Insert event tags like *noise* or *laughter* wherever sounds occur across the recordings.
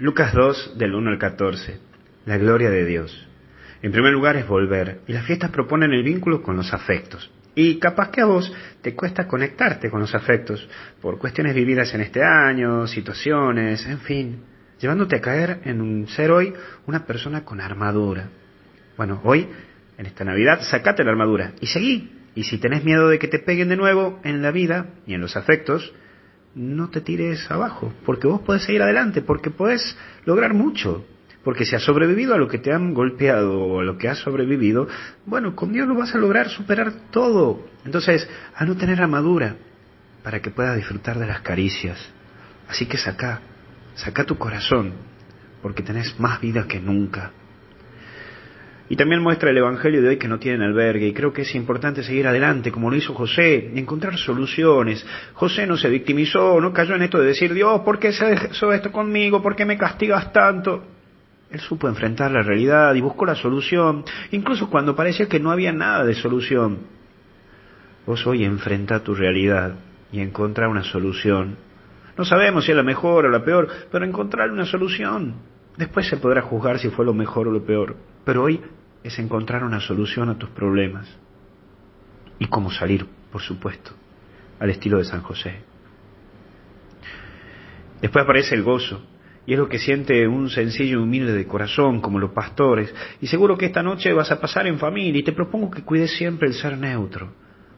Lucas 2, del 1 al 14. La gloria de Dios. En primer lugar es volver, y las fiestas proponen el vínculo con los afectos. Y capaz que a vos te cuesta conectarte con los afectos, por cuestiones vividas en este año, situaciones, en fin, llevándote a caer en un ser hoy una persona con armadura. Bueno, hoy, en esta Navidad, sacate la armadura y seguí. Y si tenés miedo de que te peguen de nuevo en la vida y en los afectos, no te tires abajo, porque vos podés seguir adelante, porque podés lograr mucho. Porque si has sobrevivido a lo que te han golpeado o a lo que has sobrevivido, bueno, con Dios lo vas a lograr superar todo. Entonces, a no tener armadura para que puedas disfrutar de las caricias. Así que saca, saca tu corazón, porque tenés más vida que nunca. Y también muestra el Evangelio de hoy que no tienen albergue y creo que es importante seguir adelante como lo hizo José encontrar soluciones. José no se victimizó, no cayó en esto de decir, Dios, ¿por qué se hizo esto conmigo? ¿Por qué me castigas tanto? Él supo enfrentar la realidad y buscó la solución, incluso cuando parecía que no había nada de solución. Vos hoy enfrenta tu realidad y encontrar una solución. No sabemos si es la mejor o la peor, pero encontrar una solución. Después se podrá juzgar si fue lo mejor o lo peor. Pero hoy es encontrar una solución a tus problemas. Y cómo salir, por supuesto, al estilo de San José. Después aparece el gozo, y es lo que siente un sencillo y humilde de corazón, como los pastores. Y seguro que esta noche vas a pasar en familia, y te propongo que cuides siempre el ser neutro,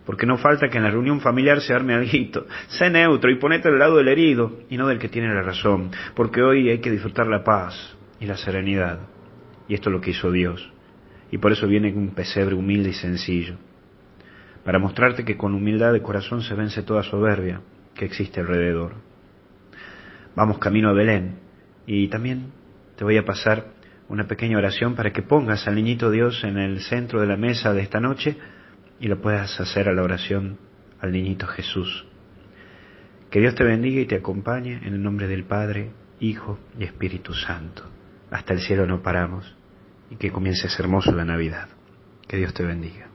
porque no falta que en la reunión familiar se arme algo. *laughs* Sé neutro y ponete al lado del herido y no del que tiene la razón, porque hoy hay que disfrutar la paz y la serenidad. Y esto es lo que hizo Dios y por eso viene un pesebre humilde y sencillo, para mostrarte que con humildad de corazón se vence toda soberbia que existe alrededor. Vamos camino a Belén y también te voy a pasar una pequeña oración para que pongas al niñito Dios en el centro de la mesa de esta noche y lo puedas hacer a la oración al niñito Jesús. Que Dios te bendiga y te acompañe en el nombre del Padre, Hijo y Espíritu Santo. Hasta el cielo no paramos y que comience hermoso la Navidad. Que Dios te bendiga.